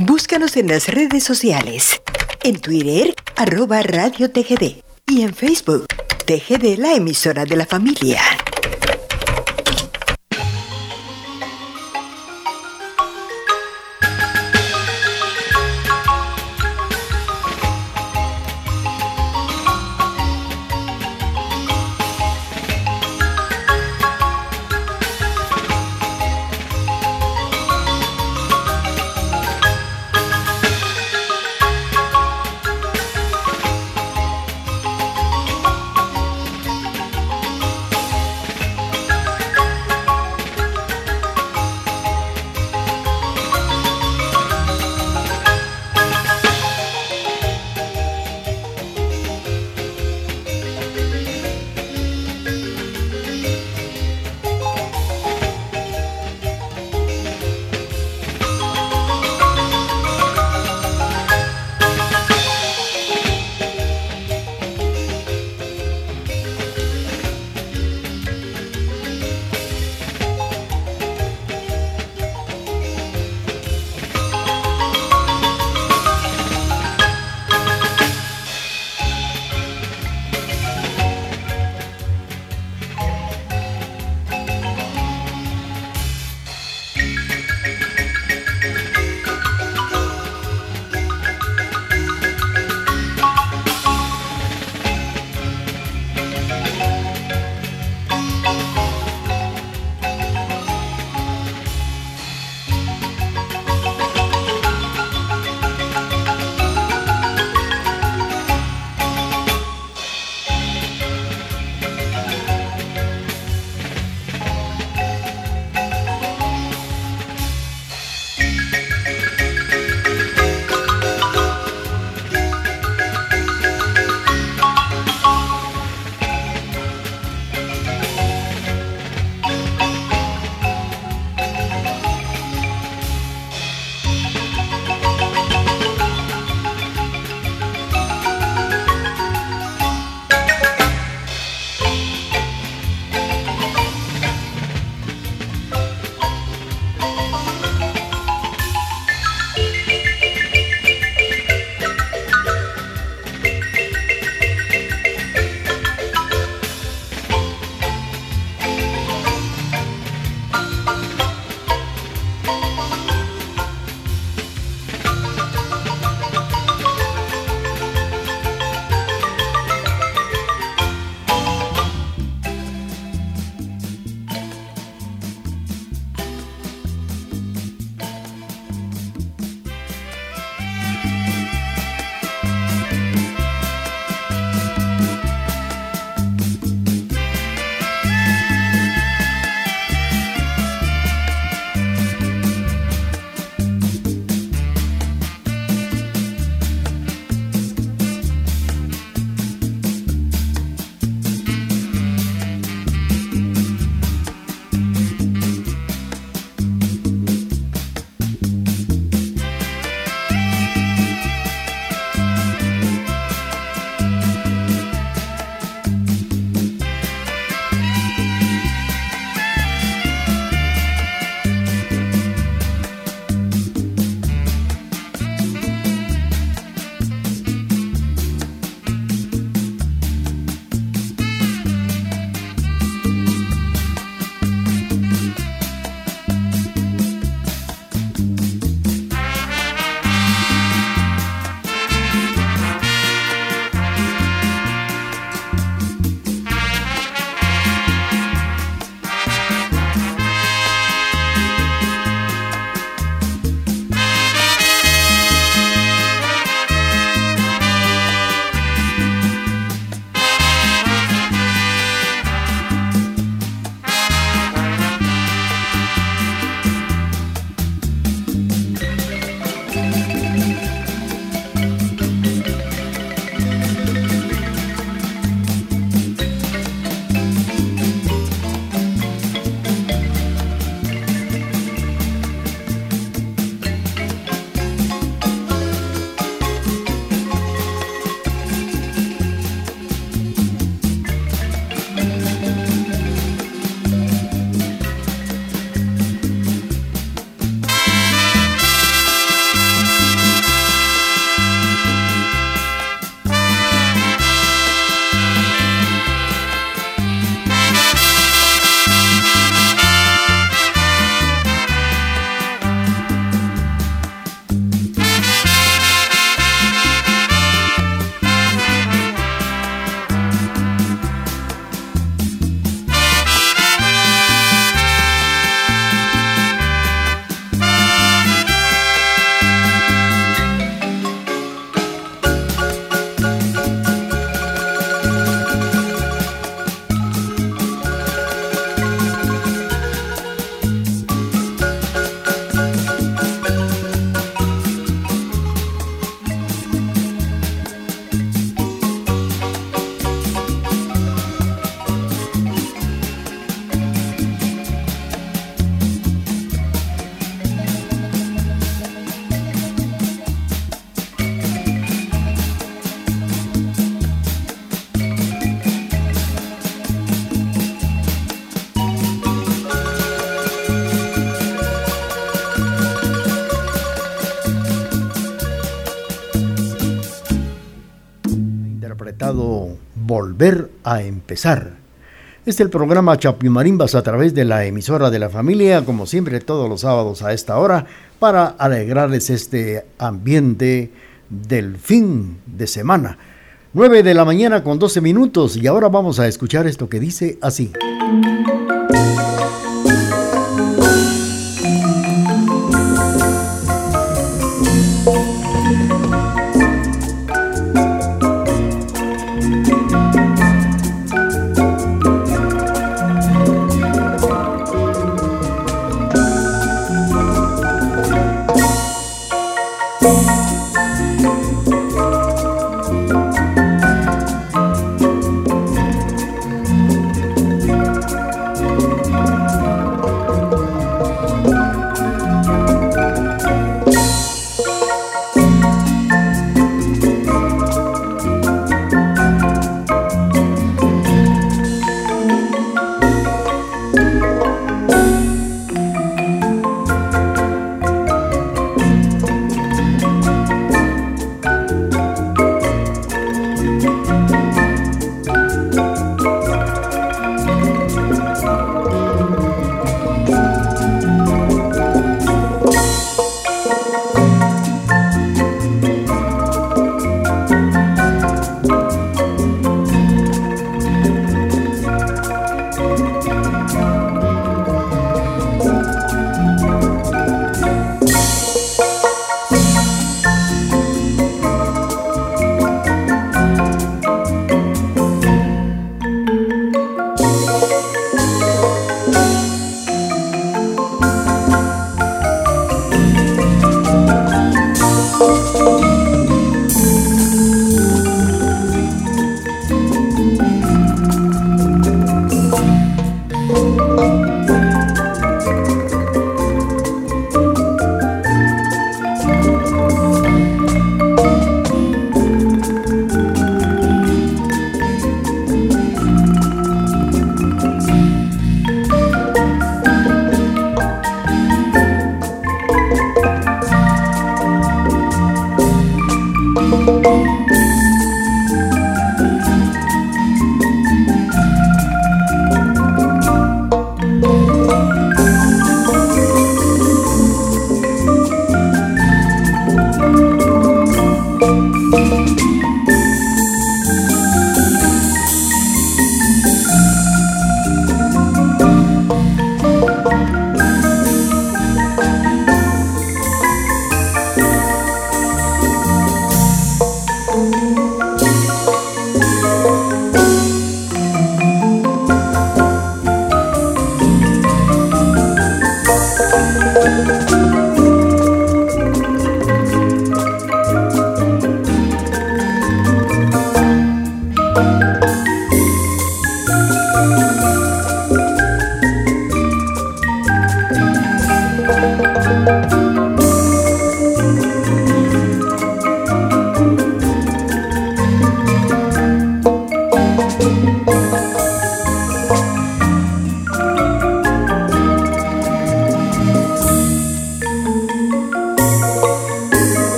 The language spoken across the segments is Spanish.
Búscanos en las redes sociales. En Twitter, arroba Radio TGD. Y en Facebook, TGD, la emisora de la familia. Volver a empezar. Este es el programa Chapimarimbas a través de la emisora de la familia, como siempre todos los sábados a esta hora, para alegrarles este ambiente del fin de semana. 9 de la mañana con 12 minutos y ahora vamos a escuchar esto que dice así.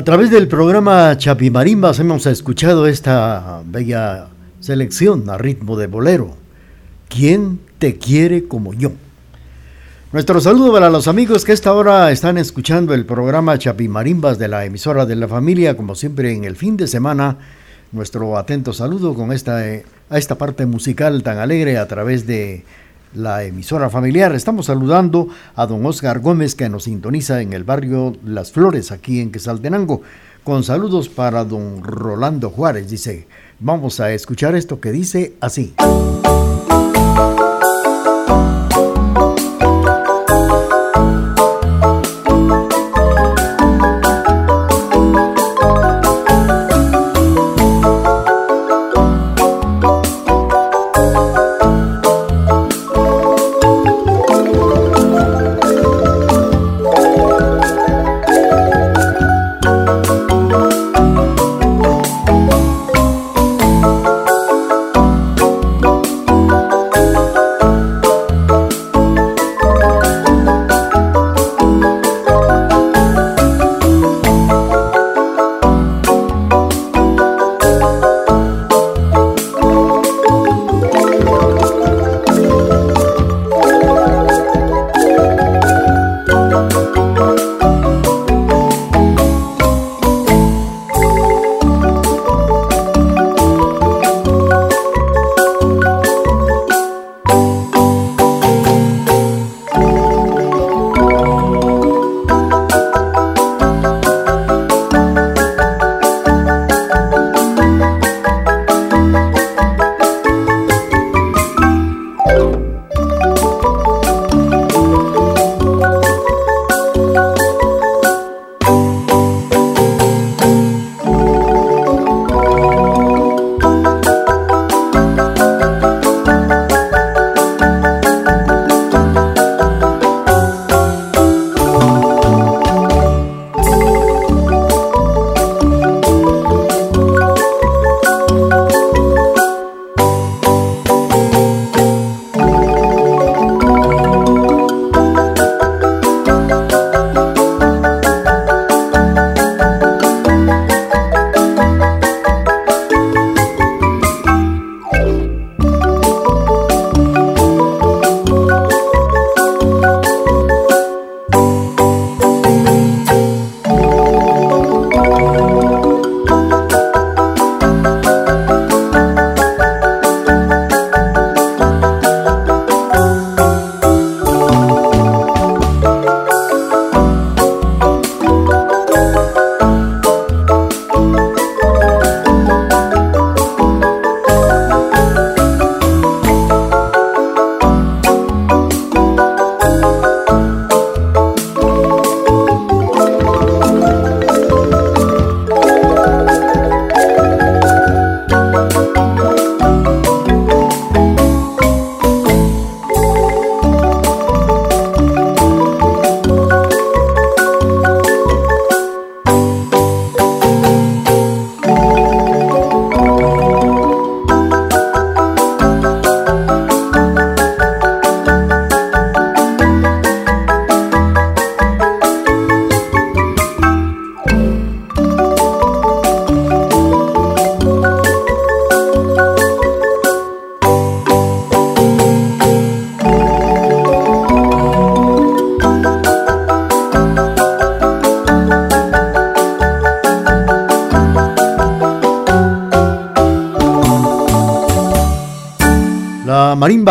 A través del programa Chapimarimbas hemos escuchado esta bella selección a ritmo de bolero. ¿Quién te quiere como yo? Nuestro saludo para los amigos que esta hora están escuchando el programa Chapimarimbas de la emisora de la familia, como siempre en el fin de semana. Nuestro atento saludo con esta, eh, a esta parte musical tan alegre a través de la emisora familiar. Estamos saludando a don Oscar Gómez que nos sintoniza en el barrio Las Flores, aquí en Quesaltenango. Con saludos para don Rolando Juárez. Dice, vamos a escuchar esto que dice así.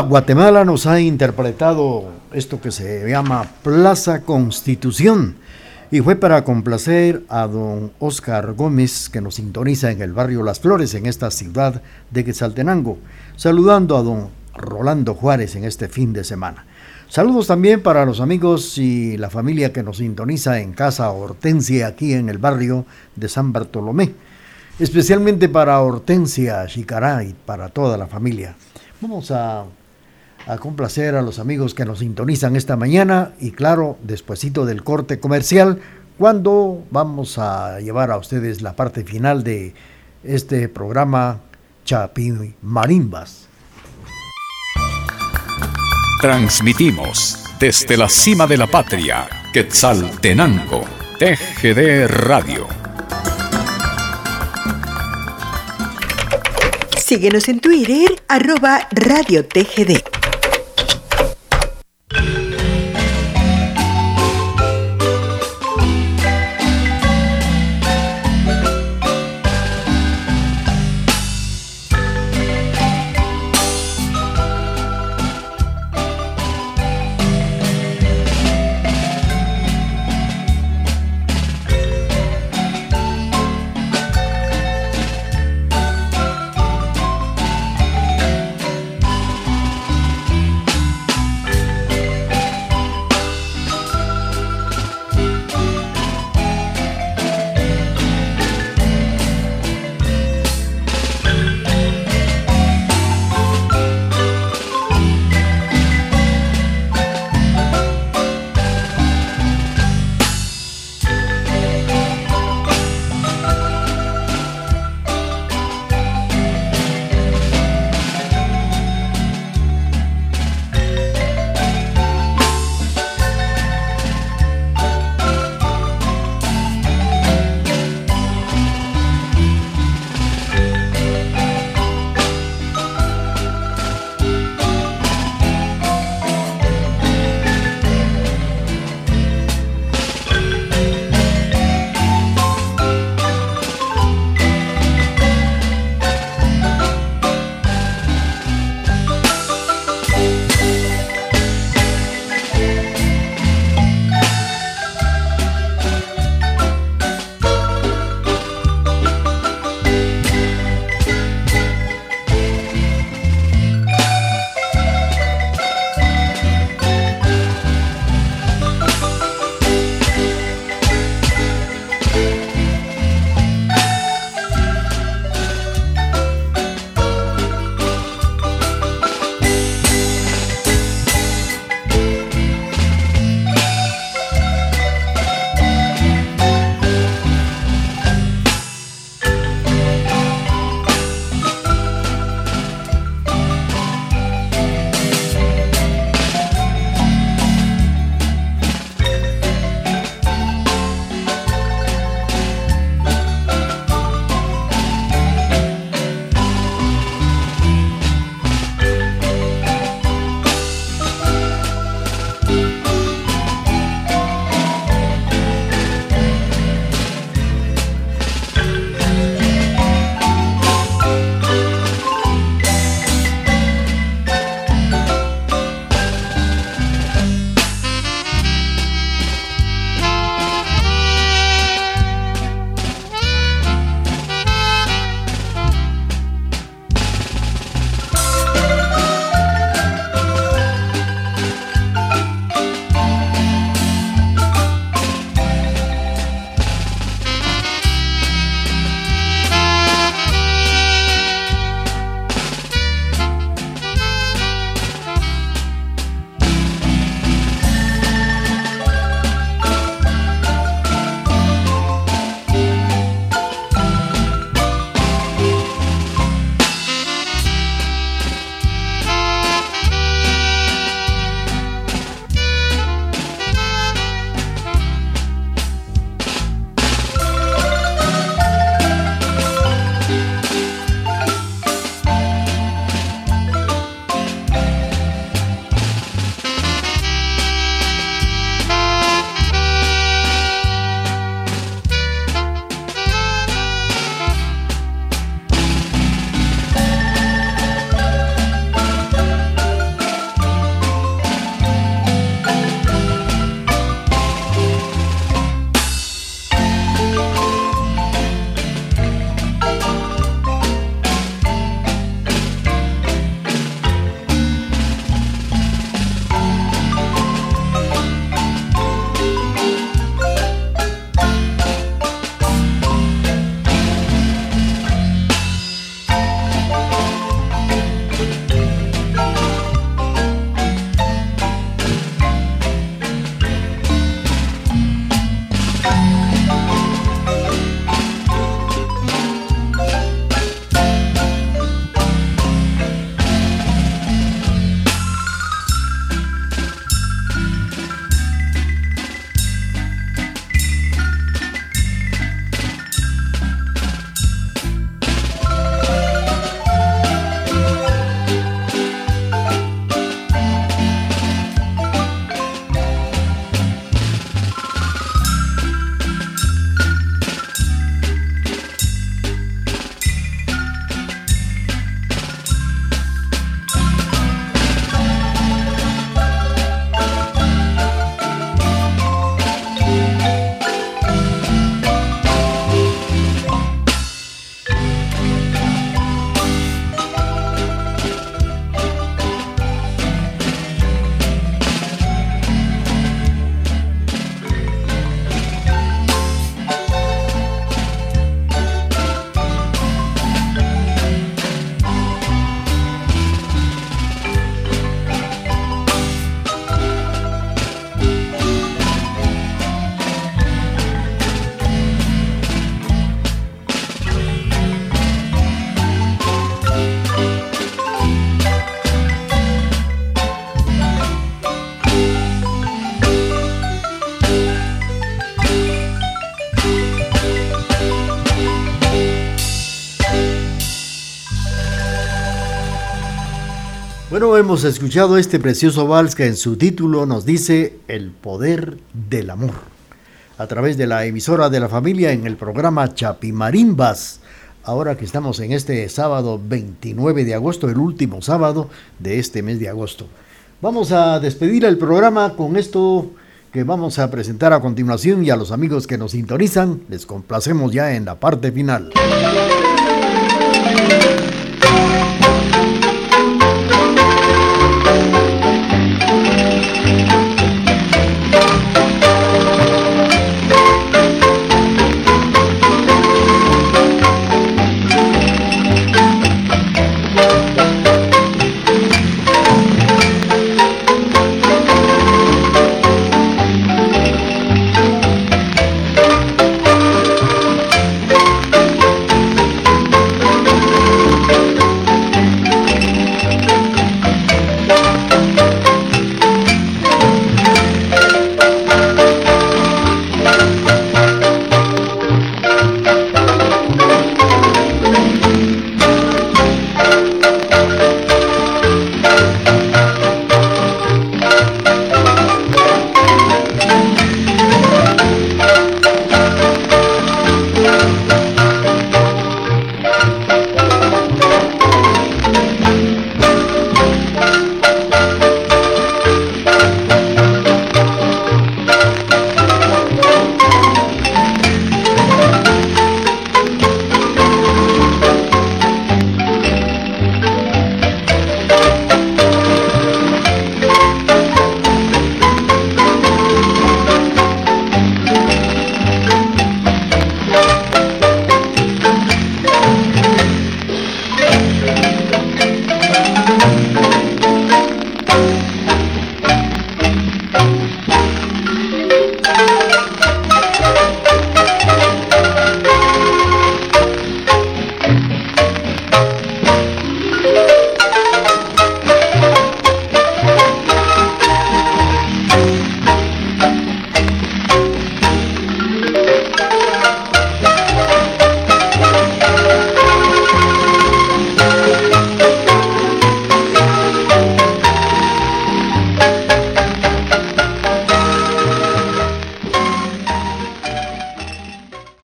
Guatemala nos ha interpretado esto que se llama Plaza Constitución y fue para complacer a don Oscar Gómez que nos sintoniza en el barrio Las Flores en esta ciudad de Quetzaltenango, saludando a don Rolando Juárez en este fin de semana. Saludos también para los amigos y la familia que nos sintoniza en Casa Hortensia aquí en el barrio de San Bartolomé, especialmente para Hortensia Chicará y para toda la familia. Vamos a, a complacer a los amigos que nos sintonizan esta mañana y claro, despuesito del corte comercial, cuando vamos a llevar a ustedes la parte final de este programa Chapi Marimbas. Transmitimos desde la cima de la patria, Quetzaltenango, TGD Radio. Síguenos en Twitter, arroba Radio TGD. Hemos escuchado este precioso vals que en su título nos dice El poder del amor. A través de la emisora de la familia en el programa Chapimarimbas. Ahora que estamos en este sábado 29 de agosto, el último sábado de este mes de agosto. Vamos a despedir el programa con esto que vamos a presentar a continuación y a los amigos que nos sintonizan les complacemos ya en la parte final.